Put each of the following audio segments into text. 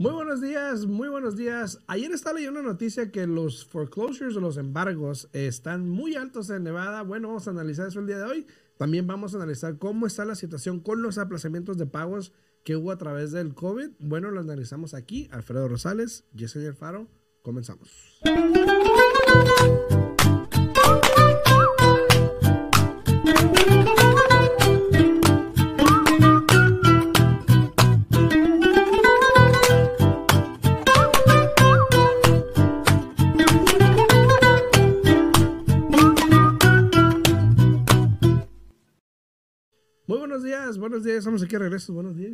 Muy buenos días, muy buenos días. Ayer estaba leyendo una noticia que los foreclosures o los embargos están muy altos en Nevada. Bueno, vamos a analizar eso el día de hoy. También vamos a analizar cómo está la situación con los aplazamientos de pagos que hubo a través del COVID. Bueno, lo analizamos aquí. Alfredo Rosales, Yesenia Faro. Comenzamos. Días, buenos días. Estamos aquí a regreso. Buenos días.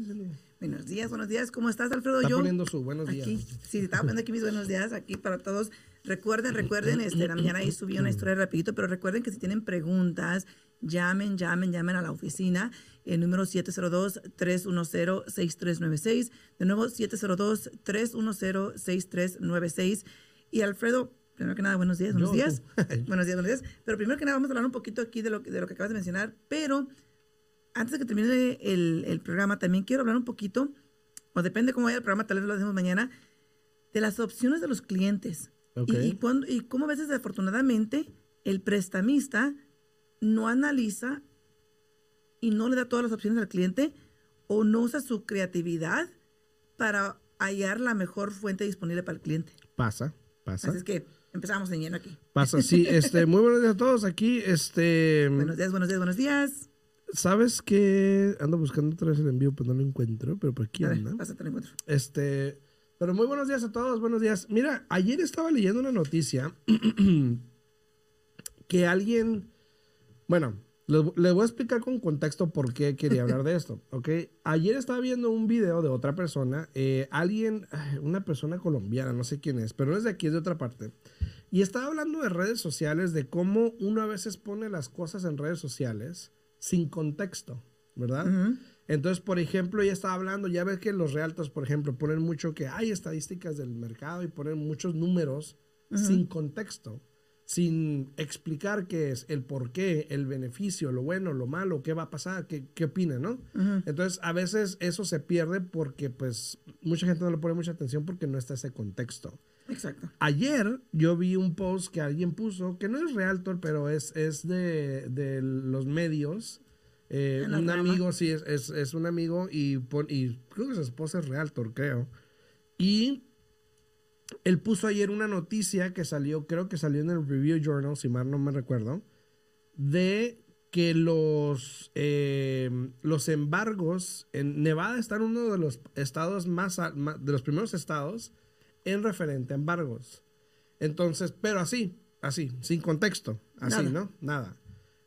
Buenos días, buenos días. ¿Cómo estás, Alfredo? Está Yo poniendo su buenos días. aquí, sí, estaba poniendo aquí mis buenos días aquí para todos. Recuerden, recuerden, este, la mañana ahí subí una historia rapidito, pero recuerden que si tienen preguntas, llamen, llamen, llamen a la oficina. El número 702-310-6396. De nuevo, 702-310-6396. Y Alfredo, primero que nada, buenos días, buenos Yo, días. buenos días, buenos días. Pero primero que nada, vamos a hablar un poquito aquí de lo, de lo que acabas de mencionar. Pero antes de que termine el, el programa, también quiero hablar un poquito, o depende cómo vaya el programa, tal vez lo hacemos mañana, de las opciones de los clientes. Ok. Y, y, cuando, y cómo a veces, desafortunadamente, el prestamista no analiza y no le da todas las opciones al cliente o no usa su creatividad para hallar la mejor fuente disponible para el cliente. Pasa, pasa. Así es que empezamos en lleno aquí. Pasa, sí. Este, muy buenos días a todos. Aquí, este. Buenos días, buenos días, buenos días. ¿Sabes que Ando buscando otra vez el envío, pero no lo encuentro, pero por aquí A ver, anda. pásate el encuentro. Este. Pero muy buenos días a todos, buenos días. Mira, ayer estaba leyendo una noticia que alguien. Bueno, les, les voy a explicar con contexto por qué quería hablar de esto, ¿ok? Ayer estaba viendo un video de otra persona, eh, alguien, una persona colombiana, no sé quién es, pero no es de aquí, es de otra parte. Y estaba hablando de redes sociales, de cómo uno a veces pone las cosas en redes sociales sin contexto, ¿verdad? Entonces, por ejemplo, ya estaba hablando, ya ves que los realtos, por ejemplo, ponen mucho que hay estadísticas del mercado y ponen muchos números sin contexto, sin explicar qué es, el por qué, el beneficio, lo bueno, lo malo, qué va a pasar, qué, qué opinan, ¿no? Entonces, a veces eso se pierde porque, pues, mucha gente no le pone mucha atención porque no está ese contexto. Exacto. Ayer yo vi un post que alguien puso, que no es realtor, pero es, es de, de los medios. Eh, un rama. amigo, sí, es, es, es un amigo y, pon- y creo que su esposa es realtor, creo. Y él puso ayer una noticia que salió, creo que salió en el Review Journal, si mal no me recuerdo, de que los, eh, los embargos en Nevada están uno de los estados más, de los primeros estados en referente a embargos. Entonces, pero así, así, sin contexto, así, Nada. ¿no? Nada.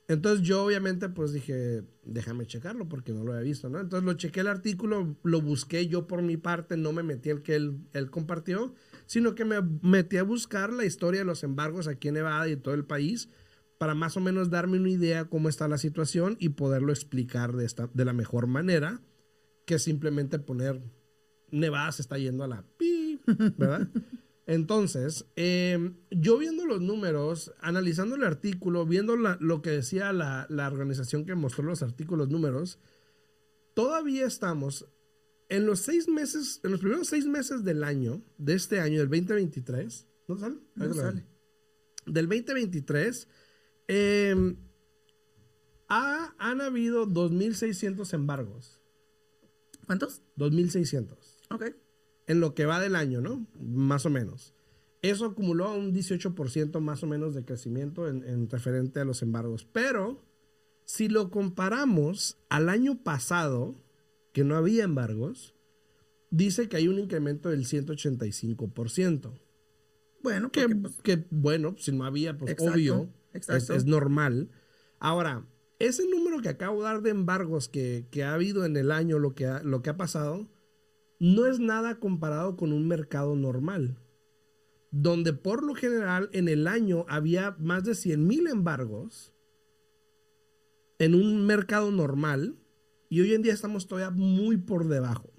Entonces yo obviamente pues dije, déjame checarlo porque no lo había visto, ¿no? Entonces lo chequé el artículo, lo busqué yo por mi parte, no me metí el que él, él compartió, sino que me metí a buscar la historia de los embargos aquí en Nevada y en todo el país para más o menos darme una idea cómo está la situación y poderlo explicar de, esta, de la mejor manera que simplemente poner Nevada se está yendo a la pi, ¿verdad? Entonces, eh, yo viendo los números, analizando el artículo, viendo la- lo que decía la, la organización que mostró los artículos, números, todavía estamos en los seis meses, en los primeros seis meses del año, de este año, del 2023, ¿no sale? No sale. Del 2023, eh, ha- han habido 2.600 embargos. ¿Cuántos? 2.600 Ok. En lo que va del año, ¿no? Más o menos. Eso acumuló un 18% más o menos de crecimiento en, en referente a los embargos. Pero si lo comparamos al año pasado, que no había embargos, dice que hay un incremento del 185%. Bueno, Que, pues, que, bueno, si no había, pues Exacto, obvio, es, exacto. es normal. Ahora, ese número que acabo de dar de embargos que, que ha habido en el año, lo que ha, lo que ha pasado, no es nada comparado con un mercado normal, donde por lo general en el año había más de 100 mil embargos en un mercado normal y hoy en día estamos todavía muy por debajo.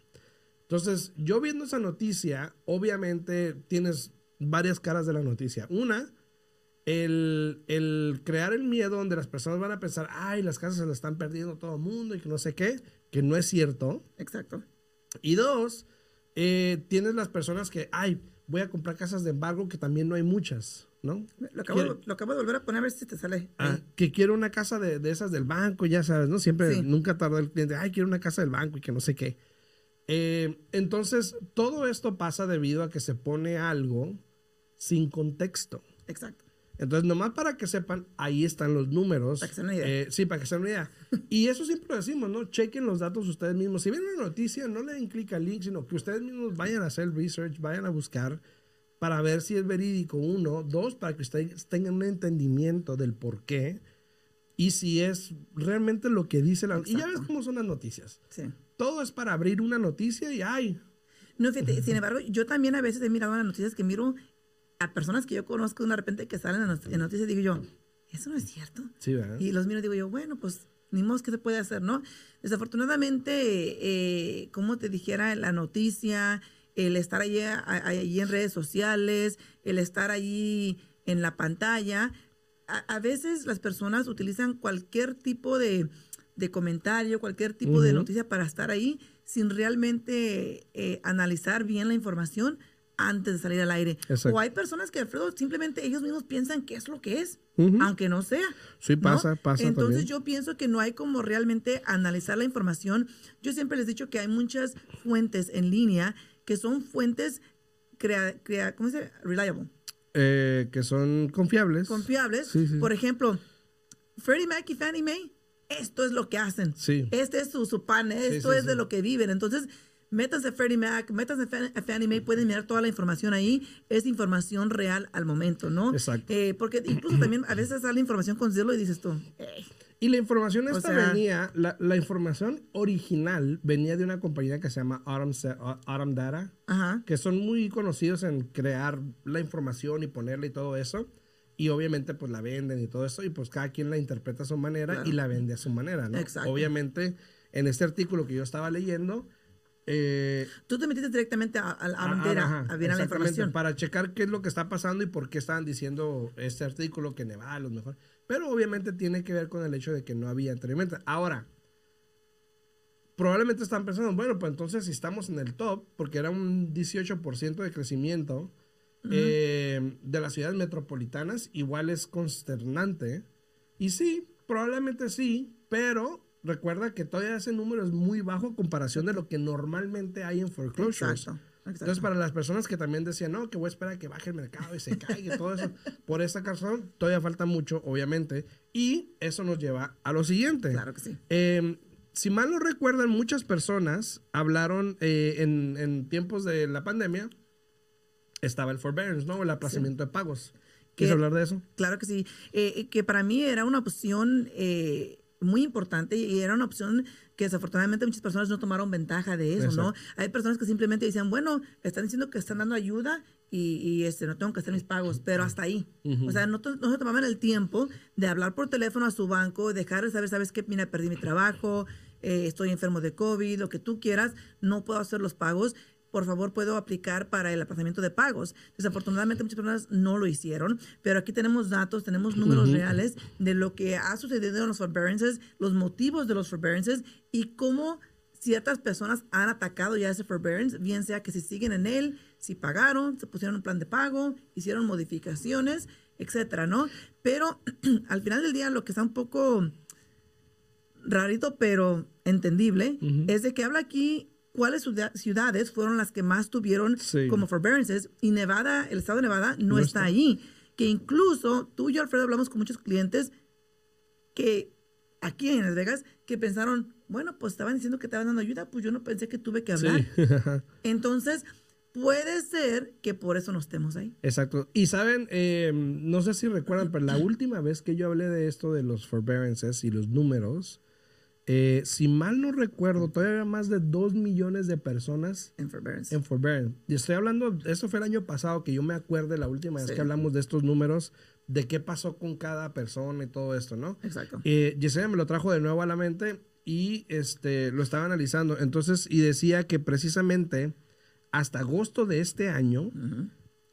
Entonces, yo viendo esa noticia, obviamente tienes varias caras de la noticia. Una, el, el crear el miedo donde las personas van a pensar, ay, las casas se las están perdiendo todo el mundo y que no sé qué, que no es cierto. exacto. Y dos, Eh, tienes las personas que, ay, voy a comprar casas de embargo, que también no hay muchas, ¿no? Lo acabo, lo acabo de volver a poner a ver si te sale. Ah, que quiero una casa de, de esas del banco, ya sabes, ¿no? Siempre, Sí. nunca tarda el cliente, ay, quiero una casa del banco y que no sé qué. Eh, entonces, todo esto pasa debido a que se pone algo sin contexto. Exacto. Entonces, nomás para que sepan, ahí están los números. Para que se una idea. Eh, sí, para que se una idea. Y eso siempre lo decimos, ¿no? Chequen los datos ustedes mismos. Si ven una noticia, no le den clic al link, sino que ustedes mismos vayan a hacer el research, vayan a buscar para ver si es verídico, uno. Dos, para que ustedes tengan un entendimiento del por qué y si es realmente lo que dice la... Y ya ves Exacto. cómo son las noticias. Sí. Todo es para abrir una noticia y ¡ay! No, fíjate, sin embargo, yo también a veces he mirado las noticias que miro a personas que yo conozco de repente que salen en not- en noticias digo yo, eso no es cierto. Sí, ¿verdad? Y los miro y digo yo, bueno, pues ni modo que se puede hacer, ¿no? Desafortunadamente, eh, como te dijera, la noticia, el estar allí, allí en redes sociales, el estar allí en la pantalla, a, a veces las personas utilizan cualquier tipo de, de comentario, cualquier tipo de noticia para estar ahí sin realmente eh, analizar bien la información antes de salir al aire. Exacto. O hay personas que, Alfredo, simplemente ellos mismos piensan que es lo que es, aunque no sea. Sí, ¿no? pasa, pasa Entonces también. yo pienso que no hay como realmente analizar la información. Yo siempre les he dicho que hay muchas fuentes en línea que son fuentes crea, crea- ¿cómo se dice? Reliable, Eh, que son confiables. confiables. Sí, sí. Por ejemplo, Freddie Mac y Fannie Mae, esto es lo que hacen. Sí. Este es su, su pan, esto es de lo que viven. Entonces, métanse a Freddie Mac, Fan- a Fannie Mae, pueden mirar toda la información ahí. Es información real al momento, ¿no? Exacto. Eh, porque incluso también a veces sale información con Zillow y dices tú, "Ey, Y la información O esta sea- venía, la, la información original venía de una compañía que se llama Autumn, Data, ajá. que son muy conocidos en crear la información y ponerla y todo eso. Y obviamente pues la venden y todo eso y pues cada quien la interpreta a su manera Claro. y la vende a su manera, ¿no? Exacto. Obviamente en este artículo que yo estaba leyendo, eh, Tú te metiste directamente a, a, a, Bandera, ajá, a ver la exactamente, información. Para checar qué es lo que está pasando y por qué estaban diciendo este artículo que Nevada los mejores. Pero obviamente tiene que ver con el hecho de que no había anteriormente. Ahora, probablemente están pensando, bueno, pues entonces si estamos en el top, porque era un 18% de crecimiento eh, de las ciudades metropolitanas, igual es consternante. Y sí, probablemente sí, pero recuerda que todavía ese número es muy bajo a comparación de lo que normalmente hay en foreclosures. Exacto. exacto. Entonces, para las personas que también decían, no, que voy a esperar a que baje el mercado y se caiga y todo eso, por esta razón, todavía falta mucho, obviamente. Y eso nos lleva a lo siguiente. Claro que sí. Eh, si mal no recuerdan, muchas personas hablaron eh, en, en tiempos de la pandemia, estaba el forbearance, ¿no? El aplazamiento de pagos. ¿Quieres Que- hablar de eso? Claro que sí. Eh, eh, que para mí era una opción eh, muy importante y era una opción que desafortunadamente muchas personas no tomaron ventaja de eso, ¿no? Hay personas que simplemente dicen, bueno, están diciendo que están dando ayuda y, y, este, no tengo que hacer mis pagos, pero hasta ahí. O sea, no, no se tomaban el tiempo de hablar por teléfono a su banco, dejar de saber, sabes qué, mira, perdí mi trabajo, eh, estoy enfermo de COVID, lo que tú quieras, no puedo hacer los pagos por favor puedo aplicar para el aplazamiento de pagos. Desafortunadamente muchas personas no lo hicieron, pero aquí tenemos datos, tenemos números reales de lo que ha sucedido en los forbearances, los motivos de los forbearances y cómo ciertas personas han atacado ya ese forbearance, bien sea que si siguen en él, si pagaron, se pusieron un plan de pago, hicieron modificaciones, etcétera, ¿no? Pero al final del día lo que está un poco rarito, pero entendible, es de que habla aquí cuáles ciudad- ciudades fueron las que más tuvieron Sí. como forbearances y Nevada, el estado de Nevada no, No está está. ahí. Que incluso tú y yo, Alfredo, hablamos con muchos clientes que aquí en Las Vegas que pensaron, bueno, pues estaban diciendo que estaban dando ayuda, pues yo no pensé que tuve que hablar. Sí. Entonces, puede ser que por eso no estemos ahí. Exacto. Y saben, eh, no sé si recuerdan, pero la última vez que yo hablé de esto de los forbearances y los números, eh, si mal no recuerdo, todavía había más de 2 millones de personas En forbearance. en forbearance. Y estoy hablando, eso fue el año pasado, que yo me acuerde la última vez Sí. que hablamos de estos números, de qué pasó con cada persona y todo esto, ¿no? Exacto. Eh, Yesenia me lo trajo de nuevo a la mente y este, lo estaba analizando. Entonces, y decía que precisamente hasta agosto de este año,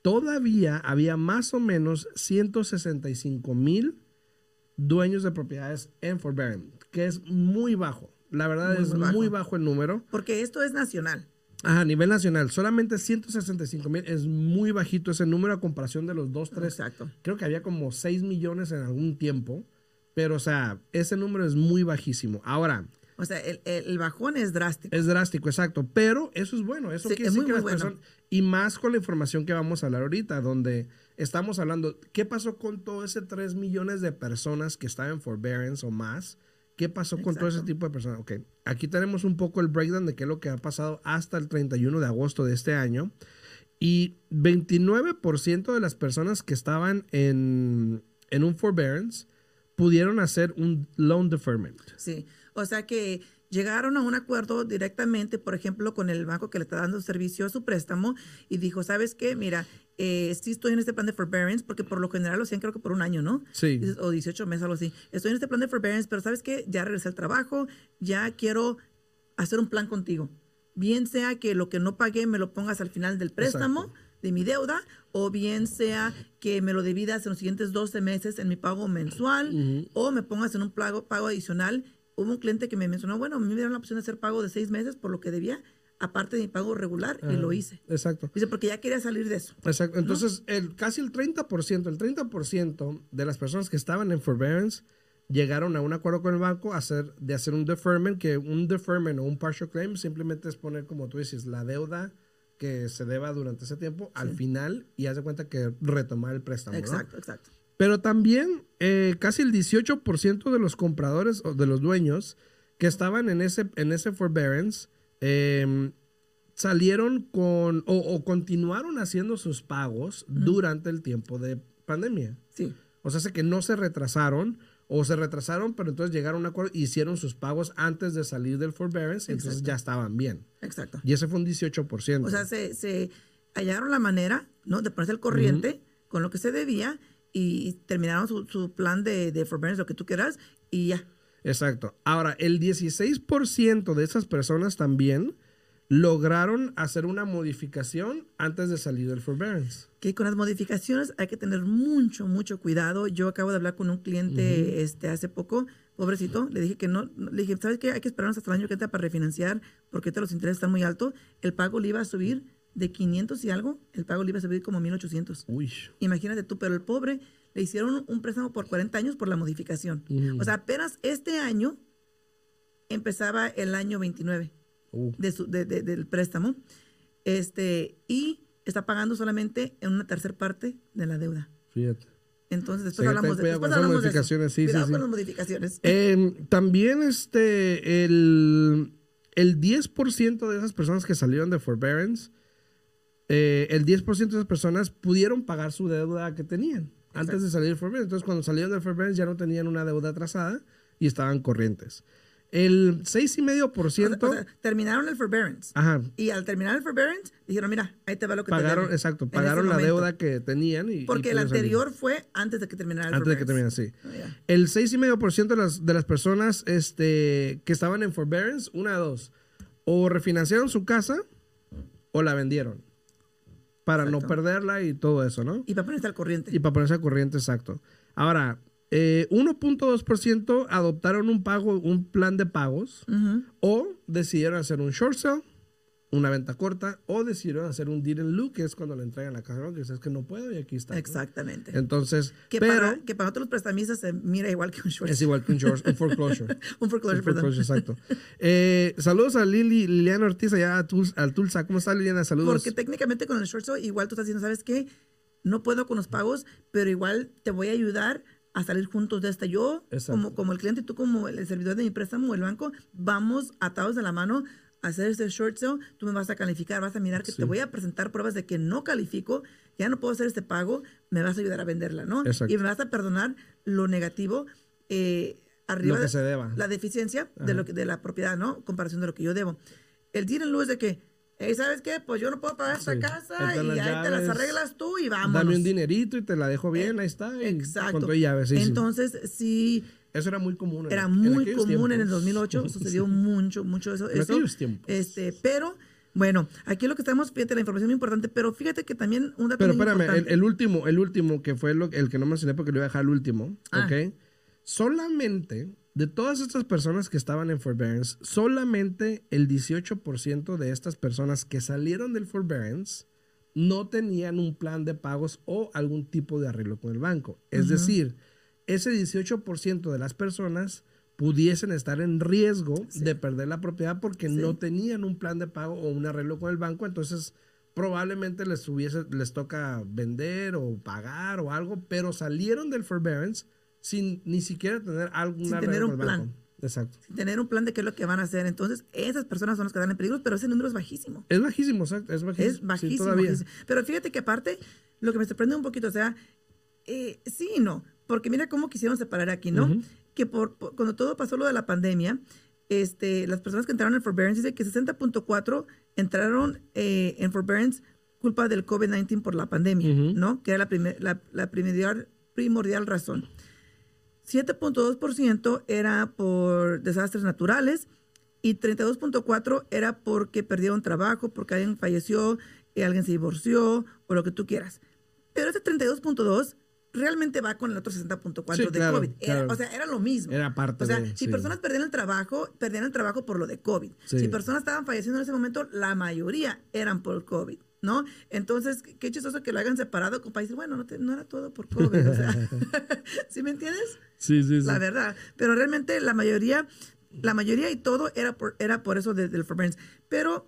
todavía había más o menos 165 mil dueños de propiedades en forbearance, que es muy bajo. La verdad Muy, es muy bajo. muy bajo el número. Porque esto es nacional. Ajá, a nivel nacional, solamente 165 mil. Es muy bajito ese número a comparación de los 2, 3. Exacto. Creo que había como 6 millones en algún tiempo. Pero, o sea, ese número es muy bajísimo. Ahora, O sea, el, el- bajón es drástico. es drástico, exacto. Pero eso es bueno. Eso Sí, quiere es decir muy, que las bueno. personas. Y más con la información que vamos a hablar ahorita, donde estamos hablando. ¿Qué pasó con todo ese 3 millones de personas que estaban en forbearance o más? ¿Qué pasó con todo ese tipo de personas? Ok, aquí tenemos un poco el breakdown de qué es lo que ha pasado hasta el 31 de agosto de este año. Y 29% de las personas que estaban en, en un forbearance pudieron hacer un loan deferment. Sí, o sea que llegaron a un acuerdo directamente, por ejemplo, con el banco que le está dando servicio a su préstamo y dijo, ¿sabes qué? Mira, eh, sí estoy en este plan de forbearance, porque por lo general lo hacían creo que por un año, ¿no? Sí. O 18 meses, algo así. Estoy en este plan de forbearance, pero ¿sabes qué? Ya regresé al trabajo, ya quiero hacer un plan contigo. Bien sea que lo que no pagué me lo pongas al final del préstamo Exacto. de mi deuda, o bien sea que me lo dividas en los siguientes 12 meses en mi pago mensual, o me pongas en un pago, pago adicional. Hubo un cliente que me mencionó, bueno, a mí me dieron la opción de hacer pago de seis meses por lo que debía, aparte de mi pago regular, y lo hice. Exacto. Dice, porque ya quería salir de eso. Exacto. Entonces, el, casi el 30%, el 30% de las personas que estaban en forbearance llegaron a un acuerdo con el banco hacer, de hacer un deferment, que un deferment o un partial claim simplemente es poner, como tú dices, la deuda que se deba durante ese tiempo al final y haz de cuenta que retomar el préstamo. ¿no? Exacto, exacto. Pero también eh, casi el 18% de los compradores o de los dueños que estaban en ese, en ese forbearance eh, salieron con o, o continuaron haciendo sus pagos durante el tiempo de pandemia. Sí. O sea, sé que no se retrasaron o se retrasaron, pero entonces llegaron a un acuerdo, hicieron sus pagos antes de salir del forbearance, entonces Exacto. ya estaban bien. Exacto. Y ese fue un 18%. O sea, se, se hallaron la manera, ¿no? De ponerse al corriente con lo que se debía y terminaron su, su plan de, de forbearance, lo que tú quieras, y ya. Exacto. Ahora, el 16% de esas personas también lograron hacer una modificación antes de salir del forbearance. Que con las modificaciones hay que tener mucho, mucho cuidado. Yo acabo de hablar con un cliente este, hace poco, pobrecito, le dije que no, le dije, ¿sabes qué? Hay que esperarnos hasta el año que entra para refinanciar porque ahorita los intereses están muy altos. El pago le iba a subir de 500 y algo, el pago le iba a subir como 1800. Uy. Imagínate tú, pero el pobre le hicieron un préstamo por 40 años por la modificación. O sea, apenas este año empezaba el año 29 Uh, de su- de- de- del préstamo este, y está pagando solamente en una tercera parte de la deuda. fíjate. Entonces, después Sí, hablamos de, después hablamos de eso. modificaciones, sí, sí. con las modificaciones. Em, también este, el, el 10% de esas personas que salieron de forbearance, eh, el 10% de esas personas pudieron pagar su deuda que tenían antes de salir del forbearance. Entonces, cuando salieron del forbearance ya no tenían una deuda atrasada y estaban corrientes. El 6,5%, O sea, terminaron el forbearance. ajá, Y al terminar el forbearance, dijeron, mira, ahí te va lo que te pagaron, debo exacto, en pagaron la deuda que tenían. Y, y Porque el pudieron salir. anterior fue antes de que terminara el Antes de que forbearance. termine, sí. Ah, ya. El 6,5% de las, de las personas este, que estaban en forbearance, una de dos, o refinanciaron su casa o la vendieron para no perderla y todo eso, ¿no? Y para ponerse al corriente. Y para ponerse al corriente, exacto. Ahora, eh, 1.2% adoptaron un pago, un plan de pagos o decidieron hacer un short sale, una venta corta, o decidieron hacer un deal in lieu, que es cuando le entregan la casa, ¿no? que dices que no puedo y aquí está. ¿no? Exactamente. Entonces, Que, pero para, que para otros prestamistas se mira igual que un short. es igual que un, short, un foreclosure. un foreclosure, Un perdón. foreclosure, exacto. Eh, saludos a Lili, Liliana Ortiz allá a Tul- al Tulsa. ¿Cómo está Liliana? Saludos. Porque técnicamente con el short igual tú estás diciendo, ¿sabes qué? No puedo con los pagos, pero igual te voy a ayudar a salir juntos de esta. Yo, Exacto. como, como el cliente y tú como el, servidor de mi préstamo o el banco, vamos atados de la mano hacer este short sale. Tú me vas a calificar, vas a mirar que Sí. te voy a presentar pruebas de que no califico, ya no puedo hacer este pago, me vas a ayudar a venderla, ¿no? Exacto. Y me vas a perdonar lo negativo eh, arriba Lo que de- se deba. la deficiencia de, lo que, de la propiedad, ¿no? Comparación de lo que yo debo. El deal lieu es de que, hey, ¿sabes qué? Pues yo no puedo pagar esta Sí. casa y ahí te las arreglas tú y vamos. Dame un dinerito y te la dejo bien, ahí está. Exacto. Con llaves, sí. Entonces, sí, Eso era muy común. era en muy común en el tiempos. 2008, sucedió mucho, mucho eso. En eso, aquellos tiempos. Este, pero, bueno, aquí lo que estamos, fíjate, la información muy importante, pero fíjate que también un dato Pero espérame, el, importante. el último, el último, que fue lo, el que no mencioné porque lo iba a dejar al último, Ah. ¿ok? Solamente de todas estas personas que estaban en forbearance, solamente el 18% de estas personas que salieron del forbearance no tenían un plan de pagos o algún tipo de arreglo con el banco. Es decir, ese 18% de las personas pudiesen estar en riesgo de perder la propiedad porque no tenían un plan de pago o un arreglo con el banco, entonces probablemente les hubiese les toca vender o pagar o algo, pero salieron del forbearance sin ni siquiera tener algún Sin tener un plan. Exacto. Sin tener un plan de qué es lo que van a hacer. Entonces, esas personas son las que están en peligro, pero ese número es bajísimo. Es bajísimo, exacto, es bajísimo. Es bajísimo. Pero fíjate que aparte, lo que me sorprende un poquito, o sea, eh, sí y no, porque mira cómo quisieron separar aquí, ¿no? Que por, por- cuando todo pasó lo de la pandemia, este, las personas que entraron en forbearance, dice que 60.4 entraron eh, en forbearance culpa del COVID-19 por la pandemia. ¿no? Que era la, primer- la, la primordial, primordial razón. 7.2% era por desastres naturales y 32.4 era porque perdieron trabajo, porque alguien falleció, eh, alguien se divorció o lo que tú quieras. Pero ese 32.2 realmente va con el otro 60.4 Sí, de claro, COVID. Era- claro. O sea, era lo mismo. Era parte O sea, de- si sí. personas perdían el trabajo, perdían el trabajo por lo de COVID. Sí. Si personas estaban falleciendo en ese momento, la mayoría eran por COVID. ¿No? Entonces, qué chistoso que lo hagan separado para decir, bueno, no, te- no era todo por COVID. O sea, ¿sí me entiendes? Sí, sí, sí. la verdad. Pero realmente la mayoría, la mayoría y todo era por, era por eso de- del forbearance. Pero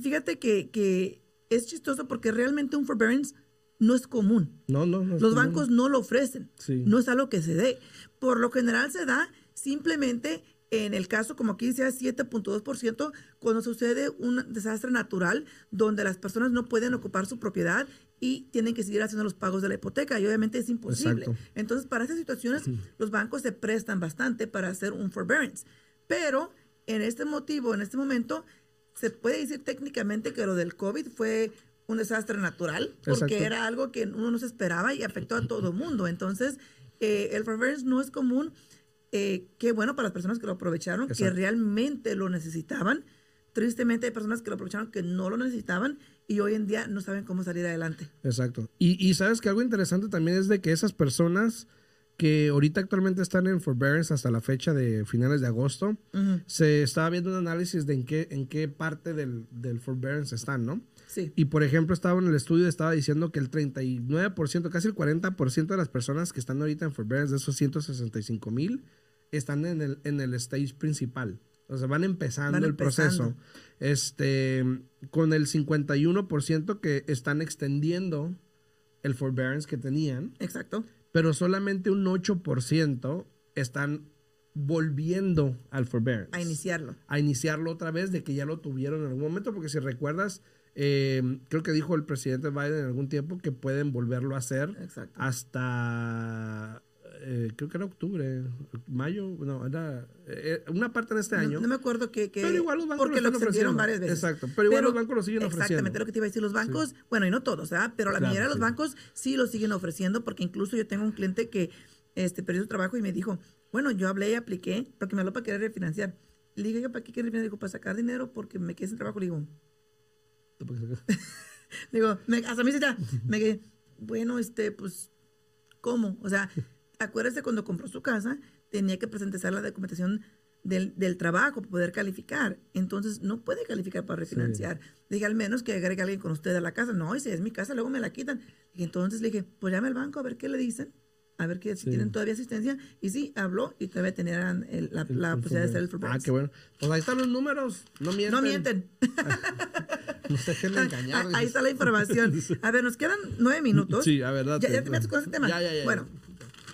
fíjate que, que es chistoso porque realmente un forbearance no es común. No, no, no. Los común. bancos no lo ofrecen. Sí. No es algo que se dé. Por lo general se da simplemente en el caso, como aquí dice, 7.2%, cuando sucede un desastre natural donde las personas no pueden ocupar su propiedad y tienen que seguir haciendo los pagos de la hipoteca y obviamente es imposible. Exacto. Entonces, para esas situaciones, los bancos se prestan bastante para hacer un forbearance. Pero en este motivo, en este momento, se puede decir técnicamente que lo del COVID fue un desastre natural, porque Exacto. era algo que uno no se esperaba y afectó a todo el mundo. Entonces, eh, el forbearance no es común. Eh, qué bueno para las personas que lo aprovecharon, que Exacto. realmente lo necesitaban. Tristemente hay personas que lo aprovecharon que no lo necesitaban y hoy en día no saben cómo salir adelante. Exacto. Y, y sabes que algo interesante también es de que esas personas que ahorita actualmente están en forbearance hasta la fecha de finales de agosto, se estaba viendo un análisis de en qué, en qué parte del, del forbearance están, ¿no? Sí. Y por ejemplo, estaba en el estudio, estaba diciendo que el 39%, casi el 40% de las personas que están ahorita en forbearance, de esos 165 mil, están en el, en el stage principal. O sea, van empezando Van el proceso. Este, con el 51% que están extendiendo el forbearance que tenían, Exacto. pero solamente un 8% están volviendo al forbearance A iniciarlo. a iniciarlo otra vez de que ya lo tuvieron en algún momento, porque si recuerdas, eh, creo que dijo el presidente Biden en algún tiempo que pueden volverlo a hacer Exacto. hasta, eh, creo que era octubre, mayo, no, era eh, una parte de este año. No, me acuerdo que, que- Pero igual los bancos porque lo ofreciendo. varias veces. Exacto, pero igual los bancos lo siguen ofreciendo. Exactamente lo que te iba a decir. Los bancos, bueno, y no todos, ¿verdad? Pero la Claro, mayoría de los sí. bancos sí lo siguen ofreciendo porque incluso yo tengo un cliente que este, perdió su trabajo y me dijo, bueno, yo hablé y apliqué porque me habló para querer refinanciar. Le dije, "Oiga, ¿para qué quieres refinanciar? Digo, para sacar dinero porque me quedé sin trabajo. Le digo, Digo, me, hasta me dice ya, me quedé, bueno, este, pues, ¿cómo? O sea, acuérdese cuando compró su casa, tenía que presentar la documentación del, del trabajo para poder calificar. Entonces, no puede calificar para refinanciar. Dije, al menos que agregue alguien con usted a la casa. No, si es mi casa, luego me la quitan. Y entonces le dije, pues llame al banco a ver qué le dicen. A ver que si Sí. tienen todavía asistencia. Y sí, habló y todavía tenían el- la, El- la el posibilidad de hacer el forbearance. Ah, qué bueno. Pues ahí están los números. No mienten. No mienten. No se dejen de engañar. Ah, Ahí está la información. A ver, nos quedan nueve minutos. Sí, a ver, date. ¿Ya, ya terminaste con ese tema? Ya, ya, ya. Bueno,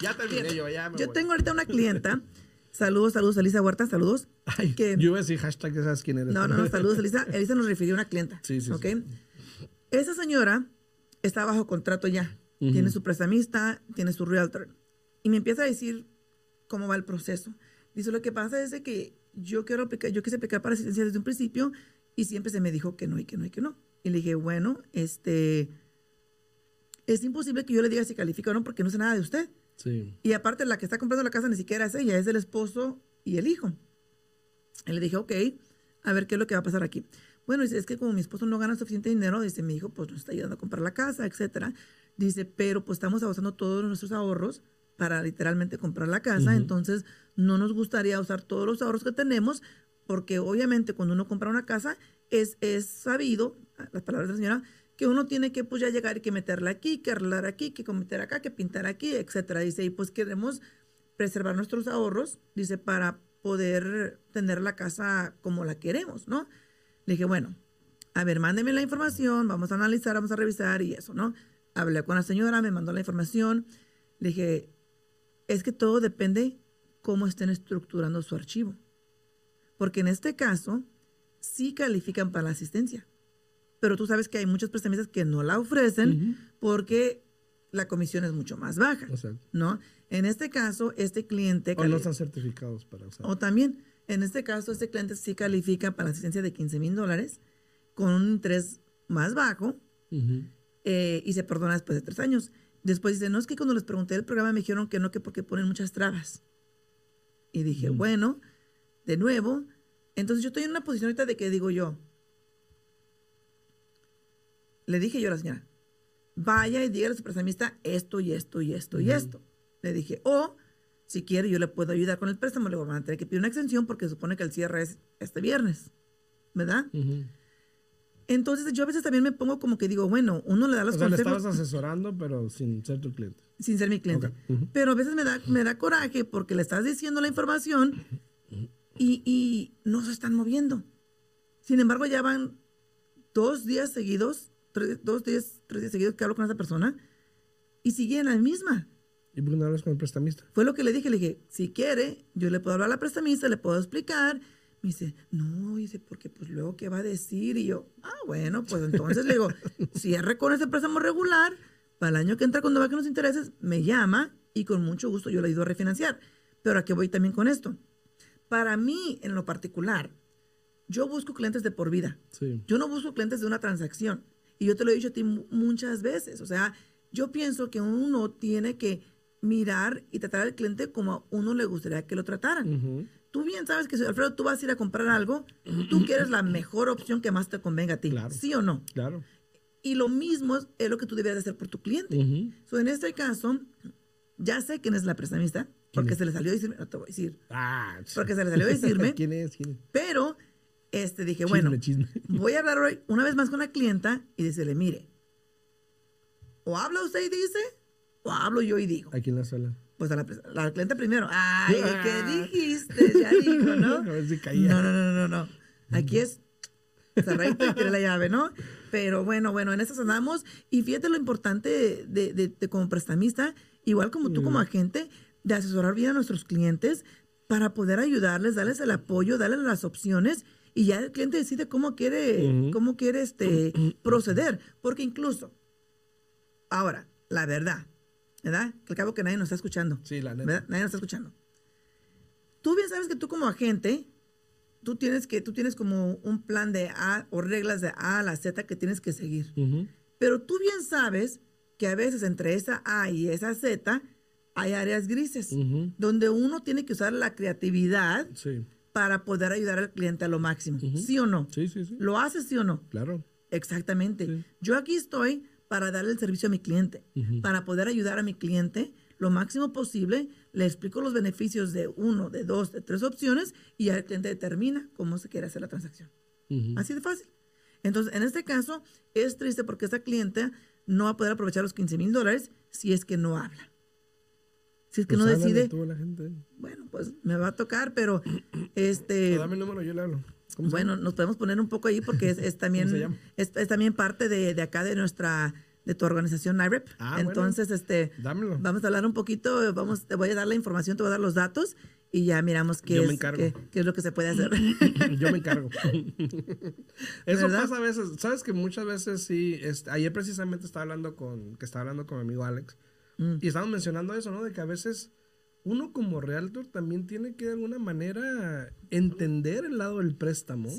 Ya terminé yo, ya me yo voy. tengo ahorita una clienta. Saludos, saludos, Elisa Huerta, saludos. Ay, que- yo iba a decir hashtag, ya sabes quién eres. No, no, no, saludos, Elisa. Elisa nos refirió a una clienta. Sí, sí, ¿ok? sí. Esa señora está bajo contrato ya. Ujú. Tiene su prestamista, tiene su realtor. Y me empieza a decir cómo va el proceso. Dice, lo que pasa es de que yo quiero aplicar, yo quise aplicar para asistencia desde un principio y siempre se me dijo que no y que no y que no. Y le dije, bueno, este, es imposible que yo le diga si califica o no porque no sé nada de usted. Sí. Y aparte, la que está comprando la casa ni siquiera es ella, es el esposo y el hijo. Y le dije, ok, a ver qué es lo que va a pasar aquí. Bueno, dice, es que como mi esposo no gana suficiente dinero, dice, mi hijo pues nos está ayudando a comprar la casa, etcétera. Dice, pero pues estamos usando todos nuestros ahorros para literalmente comprar la casa, entonces no nos gustaría usar todos los ahorros que tenemos, porque obviamente cuando uno compra una casa es, es sabido, las palabras de la señora, que uno tiene que pues ya llegar y que meterla aquí, que arreglar aquí, que cometer acá, que pintar aquí, etcétera. Dice, y pues queremos preservar nuestros ahorros, dice, para poder tener la casa como la queremos, ¿no? Le dije, bueno, a ver, mándeme la información, vamos a analizar, vamos a revisar y eso, ¿no? Hablé con la señora, me mandó la información, le dije, es que todo depende cómo estén estructurando su archivo. Porque en este caso, sí califican para la asistencia. Pero tú sabes que hay muchos prestamistas que no la ofrecen porque la comisión es mucho más baja. ¿no? En este caso, este cliente... O no están certificados para usar. O también, en este caso, este cliente sí califica para la asistencia de 15 mil dólares con un interés más bajo eh, y se perdona después de tres años. Después dice, no, es que cuando les pregunté el programa me dijeron que no, que porque ponen muchas trabas. Y dije, bueno, de nuevo, entonces yo estoy en una posición ahorita de que digo yo, le dije yo a la señora, vaya y dígale a su prestamista esto y esto y esto y esto. Le dije, o si quiere yo le puedo ayudar con el préstamo, le voy a tener que pedir una extensión porque supone que el cierre es este viernes, ¿verdad? Entonces yo a veces también me pongo como que digo, bueno, uno le da los o sea, le estabas asesorando, pero sin ser tu cliente. Sin ser mi cliente. Pero a veces me da, me da coraje porque le estás diciendo la información y, y no se están moviendo. Sin embargo, ya van dos días seguidos, dos días, tres días seguidos que hablo con esa persona y sigue en la misma. ¿Y por qué no hablas con el prestamista? Fue lo que le dije, le dije, si quiere, yo le puedo hablar a la prestamista, le puedo explicar me dice, no, dice, porque pues luego, ¿qué va a decir? Y yo, ah, bueno, pues entonces le digo, cierre con ese préstamo regular, para el año que entra, cuando va que los intereses, me llama y con mucho gusto yo le ayudo a refinanciar. Pero ¿a qué voy también con esto? Para mí, en lo particular, yo busco clientes de por vida. Yo no busco clientes de una transacción. Y yo te lo he dicho a ti muchas veces. O sea, yo pienso que uno tiene que mirar y tratar al cliente como a uno le gustaría que lo trataran tú bien sabes que si Alfredo tú vas a ir a comprar algo, tú quieres la mejor opción que más te convenga a ti. ¿Sí o no? Claro. Y lo mismo es, lo que tú deberías hacer por tu cliente. en este caso, ya sé quién es la prestamista, porque se le salió a decirme, no te voy a decir. Ah, porque se le salió a decirme. ¿Quién es? Pero, este, dije, bueno, voy a hablar hoy una vez más con la clienta y decirle, mire, o habla usted y dice, o hablo yo y digo. Aquí en la sala. Pues a la, la cliente primero. Ay, ¿qué dijiste? Ya dijo, ¿no? A ver si caía. No, no, no, no, no. Aquí es cerradito y tiene la llave, ¿no? Pero bueno, bueno, en eso andamos. Y fíjate lo importante de, de, como prestamista, igual como tú como agente, de asesorar bien a nuestros clientes para poder ayudarles, darles el apoyo, darles las opciones y ya el cliente decide cómo quiere, cómo quiere este, proceder. Porque incluso, ahora, la verdad, ¿verdad? Que al cabo que nadie nos está escuchando. Sí, la neta. ¿verdad? Nadie nos está escuchando. Tú bien sabes que tú como agente, tú tienes que, tú tienes como un plan de A o reglas de A a la Z que tienes que seguir. Pero tú bien sabes que a veces entre esa A y esa Z hay áreas grises, donde uno tiene que usar la creatividad para poder ayudar al cliente a lo máximo. ¿Sí o no? Sí, sí, sí. ¿Lo haces sí o no? Claro. Exactamente. Yo aquí estoy para darle el servicio a mi cliente, para poder ayudar a mi cliente lo máximo posible. Le explico los beneficios de uno, de dos, de tres opciones y ya el cliente determina cómo se quiere hacer la transacción. Así de fácil. Entonces, en este caso, es triste porque esta cliente no va a poder aprovechar los 15 mil dólares si es que no habla. Si es que pues no decide. Bueno, pues me va a tocar, pero este. dame el número, yo le hablo. Bueno, nos podemos poner un poco ahí porque es, también es, también parte de, acá de nuestra de tu organización NIREP. Ah, Entonces, este vamos a hablar un poquito, vamos, te voy a dar la información, te voy a dar los datos y ya miramos qué, es, qué, es lo que se puede hacer. Yo me encargo. Eso pasa a veces. Sabes que muchas veces sí. Este, ayer precisamente estaba hablando con, que estaba hablando con mi amigo Alex. Mm. Y estábamos mencionando eso, ¿no? De que a veces uno como realtor también tiene que de alguna manera entender el lado del préstamo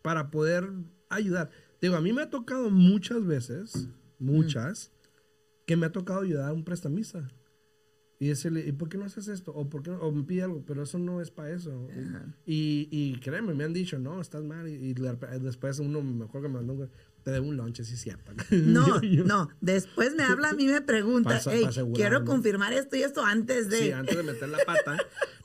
para poder ayudar. Digo, a mí me ha tocado muchas veces, muchas, que me ha tocado ayudar a un prestamista. Y decirle, ¿y por qué no haces esto? O, ¿por qué o me pide algo, pero eso no es para eso. Y, y, créeme, me han dicho, no, estás mal. Y, después uno mejor que me mandó te debo un lunch, sí es cierto. No, Yo- no. Después me habla a mí me pregunta, Pasa- "Ey, pa' asegurar, quiero confirmar esto y esto antes de... Sí, antes de meter la pata.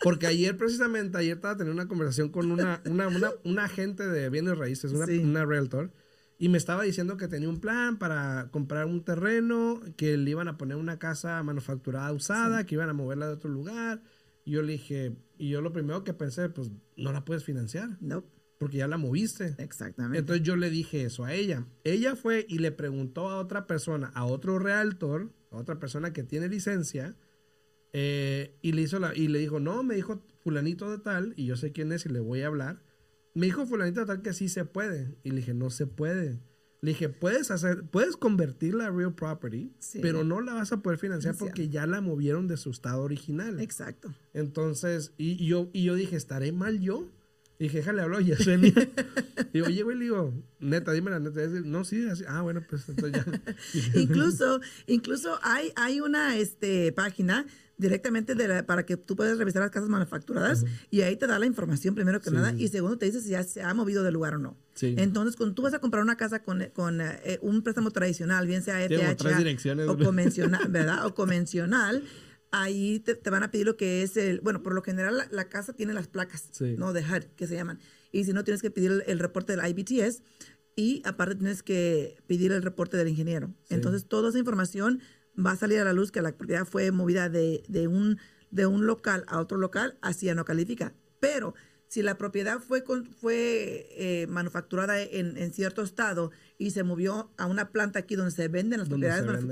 Porque ayer, precisamente, ayer estaba teniendo una conversación con una, una, una, una agente de bienes raíces, una, Sí. una realtor, y me estaba diciendo que tenía un plan para comprar un terreno, que le iban a poner una casa manufacturada usada, que iban a moverla de otro lugar. Y yo le dije, y yo lo primero que pensé, pues no la puedes financiar, No, porque ya la moviste. exactamente. Entonces yo le dije eso a ella. Ella fue y le preguntó a otra persona, a otro realtor, a otra persona que tiene licencia, eh, y le hizo la, y le dijo, no, me dijo fulanito de tal, y yo sé quién es y le voy a hablar. Me dijo fulanito de tal que sí se puede. Y le dije, no se puede. Le dije, puedes hacer, puedes convertirla a real property, Sí. pero no la vas a poder financiar porque ya la movieron de su estado original. Exacto. Entonces, y, y yo, y yo dije, ¿estaré mal yo? Y dije, déjale hablar a Yesenia. y digo, oye, güey, le digo, neta, dime la neta. Y dice, No, sí, así. Ah, bueno, pues entonces ya. incluso, incluso hay, hay una este, página directamente de la- para que tú puedas revisar las casas manufacturadas y ahí te da la información primero que Sí, nada sí, y segundo te dice si ya se ha movido del lugar o no. Sí. Entonces, cuando tú vas a comprar una casa con, con eh, un préstamo tradicional, bien sea FHA direcciones, o convencional, ¿verdad? O convencional, ahí te, te van a pedir lo que es el, bueno, por lo general la, la casa tiene las placas, Sí. ¿no? De HUD, que se llaman. Y si no, tienes que pedir el, el reporte del IBTS y aparte tienes que pedir el reporte del ingeniero. Sí. Entonces, toda esa información va a salir a la luz que la propiedad fue movida de, de un, de un local a otro local, así ya no califica. Pero si la propiedad fue, con- fue eh, manufacturada en, en cierto estado y se movió a una planta aquí donde se venden las propiedades venden.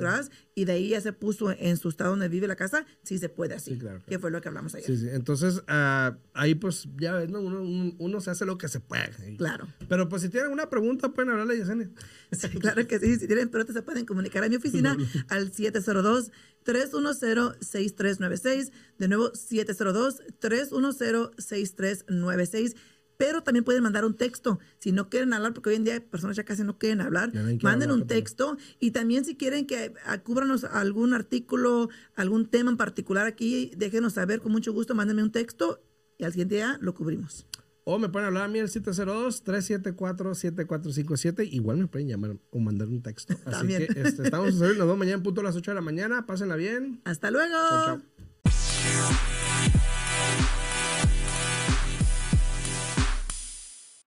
Y de ahí ya se puso en su estado donde vive la casa, sí se puede así. Sí, claro, claro. Que fue lo que hablamos ayer. Sí, sí. Entonces, ah, ahí pues ya ves, ¿no? Uno, uno, uno se hace lo que se puede. Claro. Pero pues si tienen alguna pregunta, pueden hablarle a Yesenia. Sí, claro que sí. Si tienen preguntas, se pueden comunicar a mi oficina al 702-310-6396. De nuevo, 702-310-6396. Pero también pueden mandar un texto. Si no quieren hablar, porque hoy en día personas ya casi no quieren hablar, manden hablar, un texto. Y también si quieren que cúbranos algún artículo, algún tema en particular aquí, déjenos saber con mucho gusto, mándenme un texto y al siguiente día lo cubrimos. O me pueden hablar a mí al 702-374-7457. Igual me pueden llamar o mandar un texto. Así También. que este, estamos a salir. Nos vemos mañana en punto a las 8 de la mañana. Pásenla bien. Hasta luego. Chao, chao.